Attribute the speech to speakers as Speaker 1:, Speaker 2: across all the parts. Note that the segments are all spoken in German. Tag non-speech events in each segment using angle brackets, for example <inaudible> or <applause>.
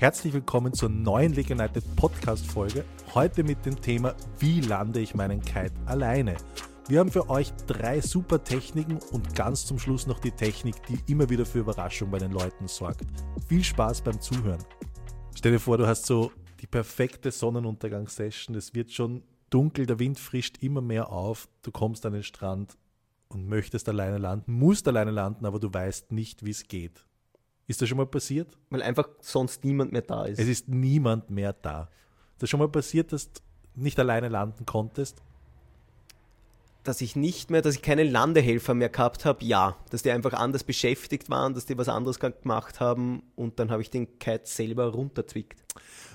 Speaker 1: Herzlich willkommen zur neuen League United Podcast Folge. Heute mit dem Thema Wie lande ich meinen Kite alleine? Wir haben für euch drei super Techniken und ganz zum Schluss noch die Technik, die immer wieder für Überraschung bei den Leuten sorgt. Viel Spaß beim Zuhören. Stell dir vor, du hast so die perfekte Sonnenuntergangssession. Es wird schon dunkel, der Wind frischt immer mehr auf. Du kommst an den Strand und möchtest alleine landen, musst alleine landen, aber du weißt nicht, wie es geht. Ist das schon mal passiert?
Speaker 2: Weil einfach sonst niemand mehr da ist.
Speaker 1: Es ist niemand mehr da. Ist das schon mal passiert, dass du nicht alleine landen konntest?
Speaker 2: Dass ich nicht mehr, dass ich keine Landehelfer mehr gehabt habe, ja. Dass die einfach anders beschäftigt waren, dass die was anderes gemacht haben und dann habe ich den Kite selber runterzwickt.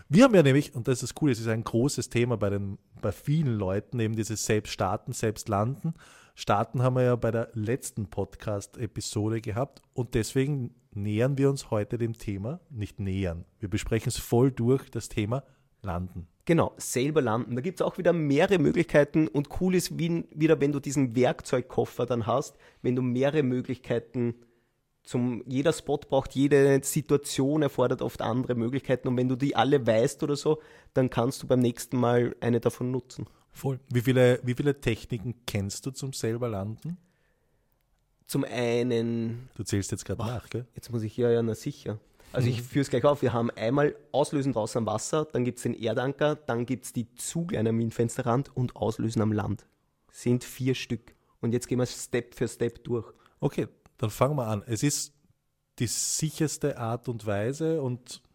Speaker 1: Wir haben ja nämlich, und das ist cool, es ist ein großes Thema bei, den, bei vielen Leuten, eben dieses Selbststarten, Selbstlanden. Starten haben wir ja bei der letzten Podcast-Episode gehabt und deswegen nähern wir uns heute dem Thema, nicht nähern, wir besprechen es voll durch, das Thema Landen.
Speaker 2: Genau, selber landen. Da gibt es auch wieder mehrere Möglichkeiten und cool ist wie, wieder, wenn du diesen Werkzeugkoffer dann hast, wenn du mehrere Möglichkeiten zum, jeder Spot braucht, jede Situation erfordert oft andere Möglichkeiten und wenn du die alle weißt oder so, dann kannst du beim nächsten Mal eine davon nutzen.
Speaker 1: Voll. Wie viele, wie viele Techniken kennst du zum selber landen?
Speaker 2: Zum einen.
Speaker 1: Du zählst jetzt gerade nach, gell?
Speaker 2: Jetzt muss ich ja, ja, na sicher. Also ich führe es gleich auf. Wir haben einmal Auslösen draußen am Wasser, dann gibt es den Erdanker, dann gibt es die Zugleine am Windfensterrand und Auslösen am Land. Sind vier Stück. Und jetzt gehen wir Step für Step durch.
Speaker 1: Okay, dann fangen wir an. Es ist die sicherste Art und Weise und hm,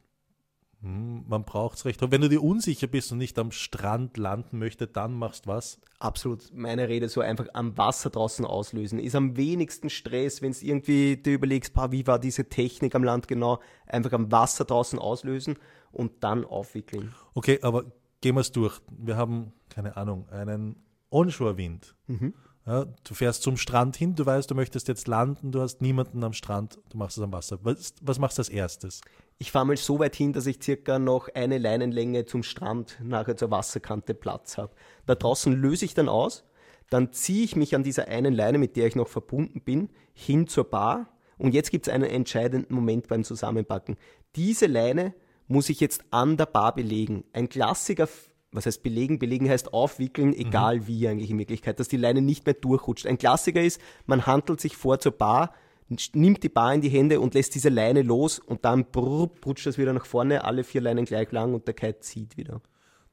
Speaker 1: man braucht es recht. Und wenn du dir unsicher bist und nicht am Strand landen möchtest, dann machst du was?
Speaker 2: Absolut. Meine Rede so einfach am Wasser draußen auslösen. Ist am wenigsten Stress, wenn es irgendwie dir überlegst, bah, wie war diese Technik am Land genau, einfach am Wasser draußen auslösen und dann aufwickeln.
Speaker 1: Okay, aber gehen wir es durch. Wir haben, keine Ahnung, einen Onshore-Wind. Mhm. Ja, du fährst zum Strand hin, du weißt, du möchtest jetzt landen, du hast niemanden am Strand, du machst es am Wasser. Was, was machst du als erstes?
Speaker 2: Ich fahre mal so weit hin, dass ich circa noch eine Leinenlänge zum Strand nachher zur Wasserkante Platz habe. Da draußen löse ich dann aus, dann ziehe ich mich an dieser einen Leine, mit der ich noch verbunden bin, hin zur Bar. Und jetzt gibt es einen entscheidenden Moment beim Zusammenpacken. Diese Leine muss ich jetzt an der Bar belegen. Ein Klassiker was heißt belegen? Belegen heißt aufwickeln, egal mhm. wie eigentlich in Wirklichkeit, dass die Leine nicht mehr durchrutscht. Ein Klassiker ist, man handelt sich vor zur Bar, nimmt die Bar in die Hände und lässt diese Leine los und dann brrr, rutscht das wieder nach vorne, alle vier Leinen gleich lang und der Kite zieht wieder.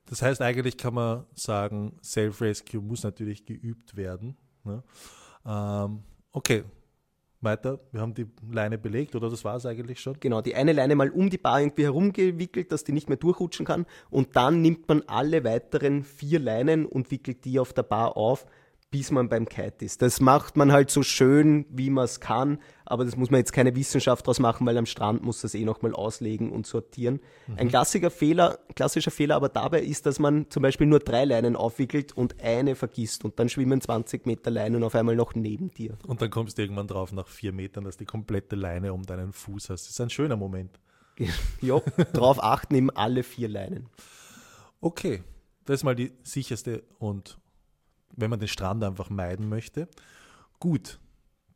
Speaker 1: Das heißt, eigentlich kann man sagen, Self-Rescue muss natürlich geübt werden. Ne? Ähm, okay, weiter, wir haben die Leine belegt oder das war es eigentlich schon?
Speaker 2: Genau, die eine Leine mal um die Bar irgendwie herumgewickelt, dass die nicht mehr durchrutschen kann und dann nimmt man alle weiteren vier Leinen und wickelt die auf der Bar auf, bis man beim Kite ist. Das macht man halt so schön, wie man es kann, aber das muss man jetzt keine Wissenschaft draus machen, weil am Strand muss das eh nochmal auslegen und sortieren. Mhm. Ein klassischer Fehler, klassischer Fehler aber dabei ist, dass man zum Beispiel nur drei Leinen aufwickelt und eine vergisst und dann schwimmen 20 Meter Leinen auf einmal noch neben dir.
Speaker 1: Und dann kommst du irgendwann drauf nach vier Metern, dass die komplette Leine um deinen Fuß hast. Das ist ein schöner Moment. <laughs>
Speaker 2: ja, drauf achten eben alle vier Leinen.
Speaker 1: Okay, das ist mal die sicherste und wenn man den Strand einfach meiden möchte. Gut,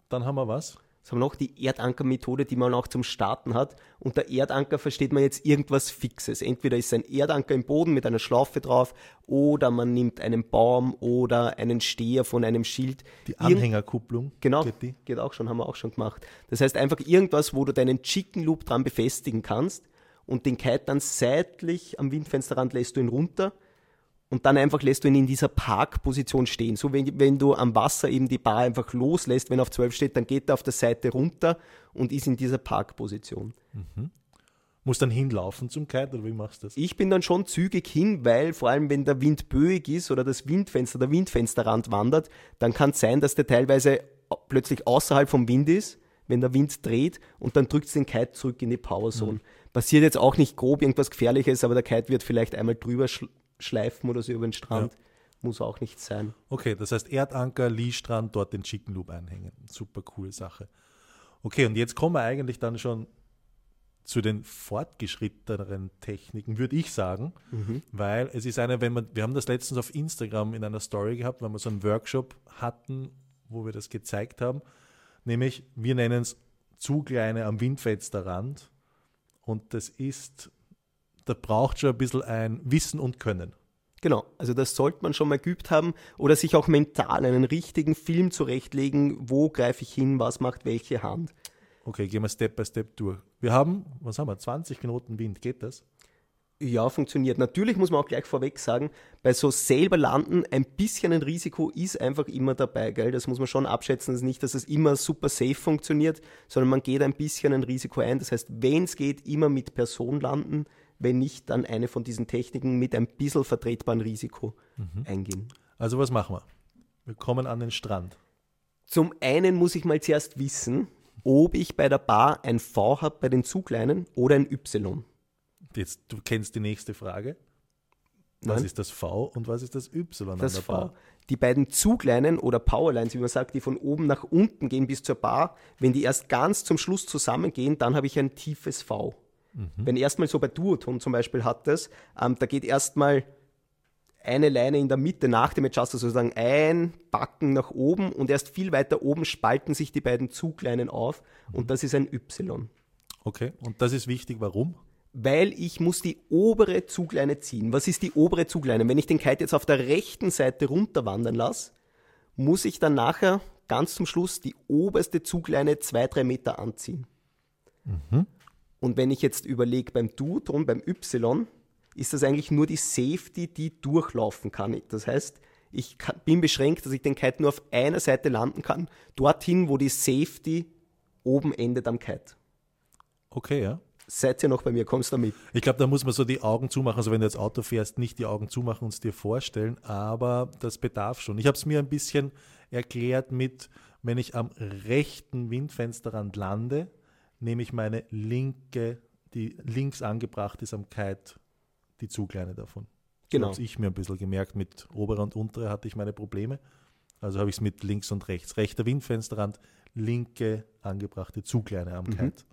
Speaker 1: dann haben wir was?
Speaker 2: Das haben wir noch die Erdanker-Methode, die man auch zum Starten hat. Unter Erdanker versteht man jetzt irgendwas Fixes. Entweder ist ein Erdanker im Boden mit einer Schlaufe drauf oder man nimmt einen Baum oder einen Steher von einem Schild.
Speaker 1: Die Anhängerkupplung.
Speaker 2: Genau, geht, geht auch schon, haben wir auch schon gemacht. Das heißt einfach irgendwas, wo du deinen Chicken Loop dran befestigen kannst und den Kite dann seitlich am Windfensterrand lässt du ihn runter und dann einfach lässt du ihn in dieser Parkposition stehen. So wenn, wenn du am Wasser eben die Bar einfach loslässt, wenn er auf 12 steht, dann geht er auf der Seite runter und ist in dieser Parkposition.
Speaker 1: Mhm. Muss dann hinlaufen zum Kite oder wie machst du das?
Speaker 2: Ich bin dann schon zügig hin, weil vor allem wenn der Wind böig ist oder das Windfenster, der Windfensterrand wandert, dann kann es sein, dass der teilweise plötzlich außerhalb vom Wind ist, wenn der Wind dreht und dann drückt es den Kite zurück in die Powerzone. Mhm. Passiert jetzt auch nicht grob irgendwas Gefährliches, aber der Kite wird vielleicht einmal drüber schleifen oder so über den Strand. Ja. Muss auch nicht sein.
Speaker 1: Okay, das heißt Erdanker, Lee-Strand, dort den Chicken Loop einhängen. Super coole Sache. Okay, und jetzt kommen wir eigentlich dann schon zu den fortgeschritteneren Techniken, würde ich sagen, mhm. weil es ist eine, wenn man, wir haben das letztens auf Instagram in einer Story gehabt, weil wir so einen Workshop hatten, wo wir das gezeigt haben, nämlich wir nennen es Zugleine am Windfensterrand und das ist da braucht schon ein bisschen ein Wissen und Können.
Speaker 2: Genau, also das sollte man schon mal geübt haben oder sich auch mental einen richtigen Film zurechtlegen, wo greife ich hin, was macht welche Hand.
Speaker 1: Okay, gehen wir Step by Step durch. Wir haben, was haben wir, 20 Knoten Wind, geht das?
Speaker 2: Ja, funktioniert. Natürlich muss man auch gleich vorweg sagen, bei so selber landen ein bisschen ein Risiko ist einfach immer dabei, gell? Das muss man schon abschätzen. Das ist nicht, dass es immer super safe funktioniert, sondern man geht ein bisschen ein Risiko ein. Das heißt, wenn es geht, immer mit Person landen, wenn nicht, dann eine von diesen Techniken mit ein bisschen vertretbaren Risiko mhm. eingehen.
Speaker 1: Also was machen wir? Wir kommen an den Strand.
Speaker 2: Zum einen muss ich mal zuerst wissen, ob ich bei der Bar ein V habe bei den Zugleinen oder ein Y.
Speaker 1: Jetzt, du kennst die nächste Frage. Was Nein. ist das V und was ist das Y
Speaker 2: das V. Bar? Die beiden Zugleinen oder Powerlines, wie man sagt, die von oben nach unten gehen bis zur Bar, wenn die erst ganz zum Schluss zusammengehen, dann habe ich ein tiefes V. Mhm. Wenn erstmal so bei Duoton zum Beispiel hat das, ähm, da geht erstmal eine Leine in der Mitte nach dem Adjuster sozusagen ein Backen nach oben und erst viel weiter oben spalten sich die beiden Zugleinen auf und mhm. das ist ein Y.
Speaker 1: Okay, und das ist wichtig, warum?
Speaker 2: Weil ich muss die obere Zugleine ziehen. Was ist die obere Zugleine? Wenn ich den Kite jetzt auf der rechten Seite runterwandern lasse, muss ich dann nachher ganz zum Schluss die oberste Zugleine zwei, drei Meter anziehen. Mhm. Und wenn ich jetzt überlege beim Duotron, beim Y, ist das eigentlich nur die Safety, die durchlaufen kann. Das heißt, ich bin beschränkt, dass ich den Kite nur auf einer Seite landen kann, dorthin, wo die Safety oben endet am Kite.
Speaker 1: Okay, ja.
Speaker 2: Seid ihr noch bei mir? Kommst du damit?
Speaker 1: Ich glaube, da muss man so die Augen zumachen. Also wenn du jetzt Auto fährst, nicht die Augen zumachen und es dir vorstellen, aber das bedarf schon. Ich habe es mir ein bisschen erklärt mit, wenn ich am rechten Windfensterrand lande, nehme ich meine linke, die links angebracht ist am Kite, die Zugleine davon. Genau. So habe ich mir ein bisschen gemerkt. Mit oberer und unterer hatte ich meine Probleme. Also habe ich es mit links und rechts. Rechter Windfensterrand, linke angebrachte Zugleine am mhm. Kite.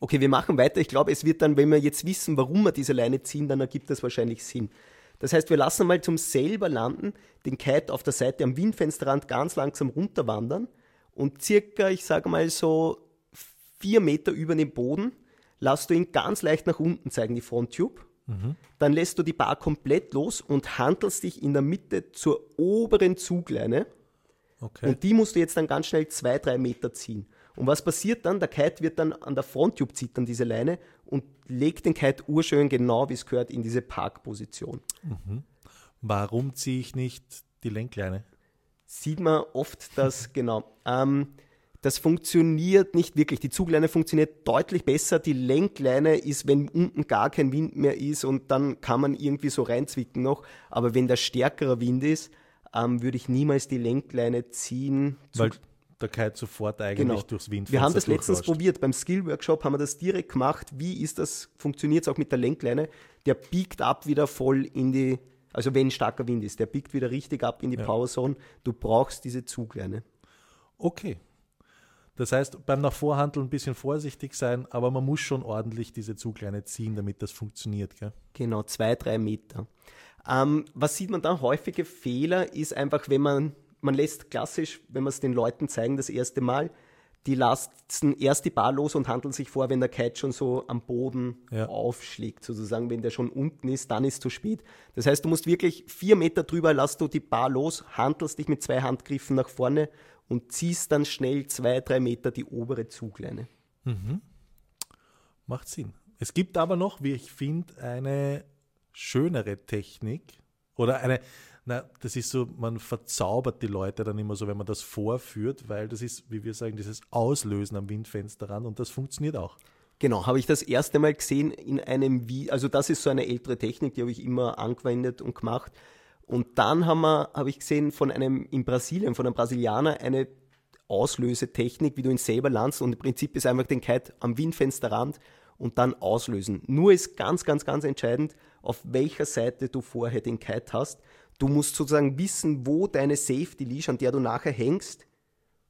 Speaker 2: Okay, wir machen weiter. Ich glaube, es wird dann, wenn wir jetzt wissen, warum wir diese Leine ziehen, dann ergibt das wahrscheinlich Sinn. Das heißt, wir lassen mal zum selber landen den Kite auf der Seite am Windfensterrand ganz langsam runterwandern und circa, ich sage mal so vier Meter über dem Boden, lässt du ihn ganz leicht nach unten zeigen, die Fronttube. Mhm. Dann lässt du die Bar komplett los und handelst dich in der Mitte zur oberen Zugleine. Okay. Und die musst du jetzt dann ganz schnell zwei, drei Meter ziehen. Und was passiert dann? Der Kite wird dann an der Fronttube zittern, diese Leine, und legt den Kite urschön genau, wie es gehört, in diese Parkposition.
Speaker 1: Mhm. Warum ziehe ich nicht die Lenkleine?
Speaker 2: Sieht man oft, dass, <laughs> genau. Ähm, das funktioniert nicht wirklich. Die Zugleine funktioniert deutlich besser. Die Lenkleine ist, wenn unten gar kein Wind mehr ist und dann kann man irgendwie so reinzwicken noch. Aber wenn der stärkere Wind ist, ähm, würde ich niemals die Lenkleine ziehen.
Speaker 1: Weil Kite sofort eigentlich genau. durchs Wind
Speaker 2: Wir haben das letztens probiert. Beim Skill-Workshop haben wir das direkt gemacht. Wie ist das? Funktioniert es auch mit der Lenkleine? Der biegt ab wieder voll in die, also wenn starker Wind ist, der biegt wieder richtig ab in die ja. Powerzone. Du brauchst diese Zugleine.
Speaker 1: Okay, das heißt, beim nach Vorhandeln ein bisschen vorsichtig sein, aber man muss schon ordentlich diese Zugleine ziehen, damit das funktioniert. Gell?
Speaker 2: Genau, zwei, drei Meter. Ähm, was sieht man da? Häufige Fehler ist einfach, wenn man, man lässt klassisch, wenn man es den Leuten zeigen, das erste Mal, die lassen erst die Bar los und handeln sich vor, wenn der Kite schon so am Boden ja. aufschlägt, sozusagen, wenn der schon unten ist, dann ist es zu spät. Das heißt, du musst wirklich vier Meter drüber, lass du die Bar los, handelst dich mit zwei Handgriffen nach vorne und ziehst dann schnell zwei, drei Meter die obere Zugleine. Mhm.
Speaker 1: Macht Sinn. Es gibt aber noch, wie ich finde, eine schönere Technik oder eine, na, das ist so, man verzaubert die Leute dann immer so, wenn man das vorführt, weil das ist, wie wir sagen, dieses Auslösen am Windfenster ran und das funktioniert auch.
Speaker 2: Genau, habe ich das erste Mal gesehen in einem Video, also das ist so eine ältere Technik, die habe ich immer angewendet und gemacht. Und dann habe ich gesehen, von einem in Brasilien, von einem Brasilianer eine Auslösetechnik, wie du ihn selber landest. Und im Prinzip ist einfach den Kite am Windfensterrand und dann auslösen. Nur ist ganz, ganz, ganz entscheidend, auf welcher Seite du vorher den Kite hast. Du musst sozusagen wissen, wo deine Safety Leash, an der du nachher hängst,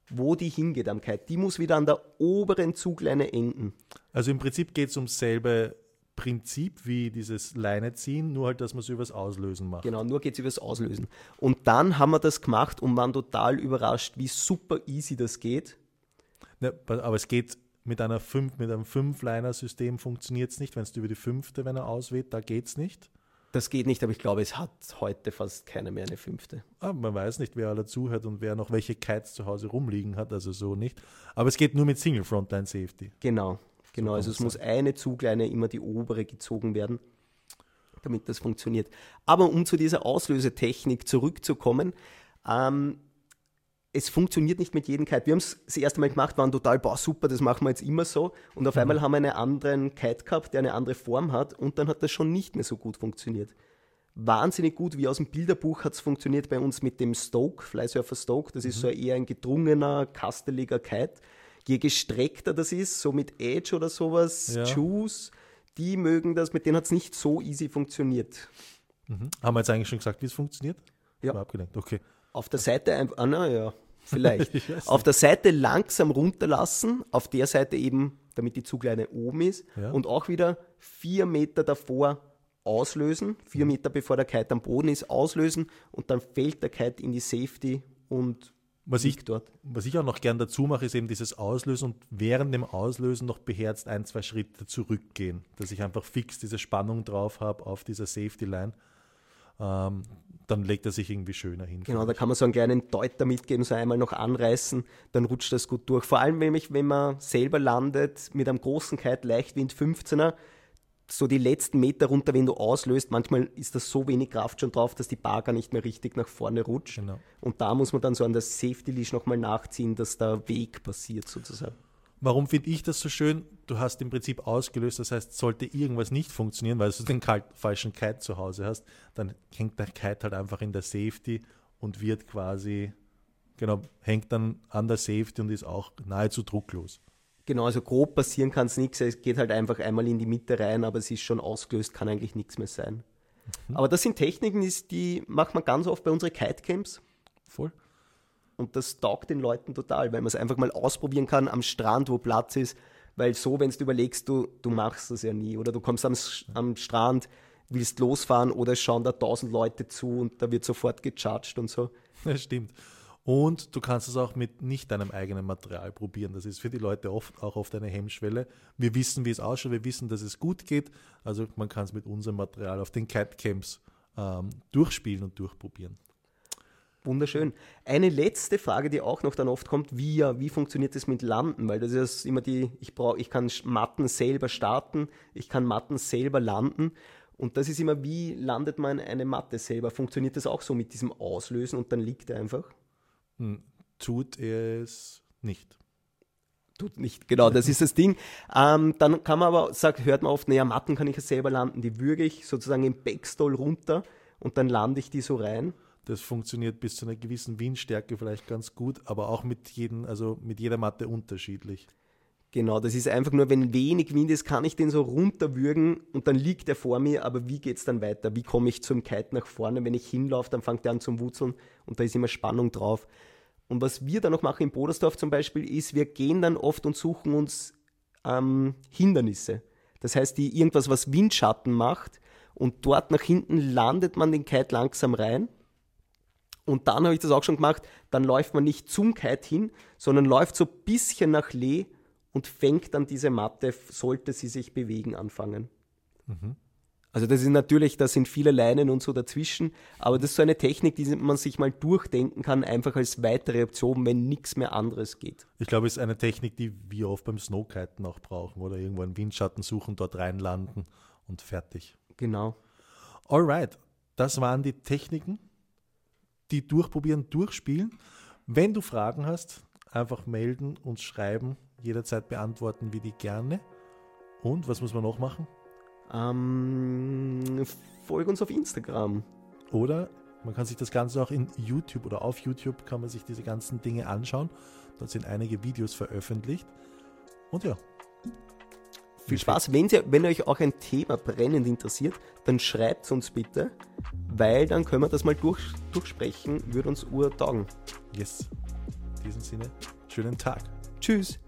Speaker 2: wo die hingeht am Kite. Die muss wieder an der oberen Zugleine enden.
Speaker 1: Also im Prinzip geht es um selbe Prinzip wie dieses Leine ziehen, nur halt, dass man es übers Auslösen macht.
Speaker 2: Genau, nur geht es übers Auslösen. Und dann haben wir das gemacht und waren total überrascht, wie super easy das geht.
Speaker 1: Ne, aber es geht Mit, einer fünf, mit einem Fünf-Liner-System funktioniert es nicht. Wenn es über die fünfte, wenn er ausweht, da geht es nicht.
Speaker 2: Das geht nicht, aber ich glaube, es hat heute fast keiner mehr eine fünfte.
Speaker 1: Ah, man weiß nicht, wer alle zuhört und wer noch welche Kites zu Hause rumliegen hat, also so nicht. Aber es geht nur mit Single Frontline Safety.
Speaker 2: Genau, genau. So also es muss eine Zugleine immer die obere gezogen werden, damit das funktioniert. Aber um zu dieser Auslösetechnik zurückzukommen, ähm, es funktioniert nicht mit jedem Kite. Wir haben es das erste Mal gemacht, waren total, boah, super, das machen wir jetzt immer so. Und auf mhm. einmal haben wir einen anderen Kite gehabt, der eine andere Form hat und dann hat das schon nicht mehr so gut funktioniert. Wahnsinnig gut, wie aus dem Bilderbuch hat es funktioniert bei uns mit dem Stoke, Flysurfer Stoke. Das mhm. ist so eher ein gedrungener, kasteliger Kite. Je gestreckter das ist, so mit Edge oder sowas, ja. Juice, die mögen das, mit denen hat es nicht so easy funktioniert.
Speaker 1: Mhm. Haben wir jetzt eigentlich schon gesagt, wie es funktioniert?
Speaker 2: Ja.
Speaker 1: abgelenkt, okay.
Speaker 2: Auf der Seite einfach, ah, naja, vielleicht. <laughs> auf der Seite langsam runterlassen, auf der Seite eben, damit die Zugleine oben ist ja. und auch wieder vier Meter davor auslösen, vier mhm. Meter bevor der Kite am Boden ist, auslösen und dann fällt der Kite in die Safety und
Speaker 1: was ich, dort. was ich auch noch gern dazu mache, ist eben dieses Auslösen und während dem Auslösen noch beherzt ein, zwei Schritte zurückgehen, dass ich einfach fix diese Spannung drauf habe auf dieser Safety Line. Ähm, dann legt er sich irgendwie schöner hin.
Speaker 2: Genau, da kann man so einen kleinen Deuter mitgeben, so einmal noch anreißen, dann rutscht das gut durch. Vor allem, wenn, ich, wenn man selber landet mit einem großen Kite, Leichtwind 15er, so die letzten Meter runter, wenn du auslöst, manchmal ist das so wenig Kraft schon drauf, dass die Bar gar nicht mehr richtig nach vorne rutscht. Genau. Und da muss man dann so an das Safety Leash nochmal nachziehen, dass der Weg passiert sozusagen.
Speaker 1: Warum finde ich das so schön? Du hast im Prinzip ausgelöst, das heißt, sollte irgendwas nicht funktionieren, weil du den kalt, falschen Kite zu Hause hast, dann hängt der Kite halt einfach in der Safety und wird quasi, genau, hängt dann an der Safety und ist auch nahezu drucklos.
Speaker 2: Genau, also grob passieren kann es nichts, es geht halt einfach einmal in die Mitte rein, aber es ist schon ausgelöst, kann eigentlich nichts mehr sein. Mhm. Aber das sind Techniken, die macht man ganz oft bei unseren Kitecamps.
Speaker 1: Voll.
Speaker 2: Und das taugt den Leuten total, weil man es einfach mal ausprobieren kann am Strand, wo Platz ist. Weil so, wenn du überlegst, du, du machst das ja nie. Oder du kommst am, am Strand, willst losfahren oder schauen da tausend Leute zu und da wird sofort gecharged und so.
Speaker 1: Das stimmt. Und du kannst es auch mit nicht deinem eigenen Material probieren. Das ist für die Leute oft auch oft eine Hemmschwelle. Wir wissen, wie es ausschaut, wir wissen, dass es gut geht. Also man kann es mit unserem Material auf den Cat Camps ähm, durchspielen und durchprobieren.
Speaker 2: Wunderschön. Eine letzte Frage, die auch noch dann oft kommt, wie, wie funktioniert das mit Landen? Weil das ist immer die, ich brauche, ich kann Matten selber starten, ich kann Matten selber landen. Und das ist immer, wie landet man eine Matte selber? Funktioniert das auch so mit diesem Auslösen und dann liegt er einfach?
Speaker 1: Hm, tut es nicht.
Speaker 2: Tut nicht, genau, das ist das Ding. Ähm, dann kann man aber, sagt, hört man oft, naja, Matten kann ich ja selber landen, die würge ich sozusagen im Backstall runter und dann lande ich die so rein.
Speaker 1: Das funktioniert bis zu einer gewissen Windstärke vielleicht ganz gut, aber auch mit, jedem, also mit jeder Matte unterschiedlich.
Speaker 2: Genau, das ist einfach nur, wenn wenig Wind ist, kann ich den so runterwürgen und dann liegt er vor mir, aber wie geht es dann weiter? Wie komme ich zum Kite nach vorne? Wenn ich hinlaufe, dann fängt er an zum Wurzeln und da ist immer Spannung drauf. Und was wir dann noch machen in Bodersdorf zum Beispiel, ist, wir gehen dann oft und suchen uns ähm, Hindernisse. Das heißt, die irgendwas, was Windschatten macht und dort nach hinten landet man den Kite langsam rein und dann habe ich das auch schon gemacht, dann läuft man nicht zum Kite hin, sondern läuft so ein bisschen nach Lee und fängt dann diese Matte, sollte sie sich bewegen, anfangen. Mhm. Also das ist natürlich, da sind viele Leinen und so dazwischen, aber das ist so eine Technik, die man sich mal durchdenken kann, einfach als weitere Option, wenn nichts mehr anderes geht.
Speaker 1: Ich glaube, es ist eine Technik, die wir oft beim Snowkiten auch brauchen oder irgendwo einen Windschatten suchen, dort reinlanden und fertig.
Speaker 2: Genau.
Speaker 1: Alright, das waren die Techniken die durchprobieren, durchspielen. Wenn du Fragen hast, einfach melden, uns schreiben, jederzeit beantworten wir die gerne. Und was muss man noch machen?
Speaker 2: Ähm, folge uns auf Instagram.
Speaker 1: Oder man kann sich das Ganze auch in YouTube oder auf YouTube kann man sich diese ganzen Dinge anschauen. Dort sind einige Videos veröffentlicht. Und ja,
Speaker 2: viel Spaß. Wenn, Sie, wenn euch auch ein Thema brennend interessiert, dann schreibt es uns bitte, weil dann können wir das mal durch, durchsprechen, würde uns urtaugen.
Speaker 1: Yes. In diesem Sinne, schönen Tag.
Speaker 2: Tschüss.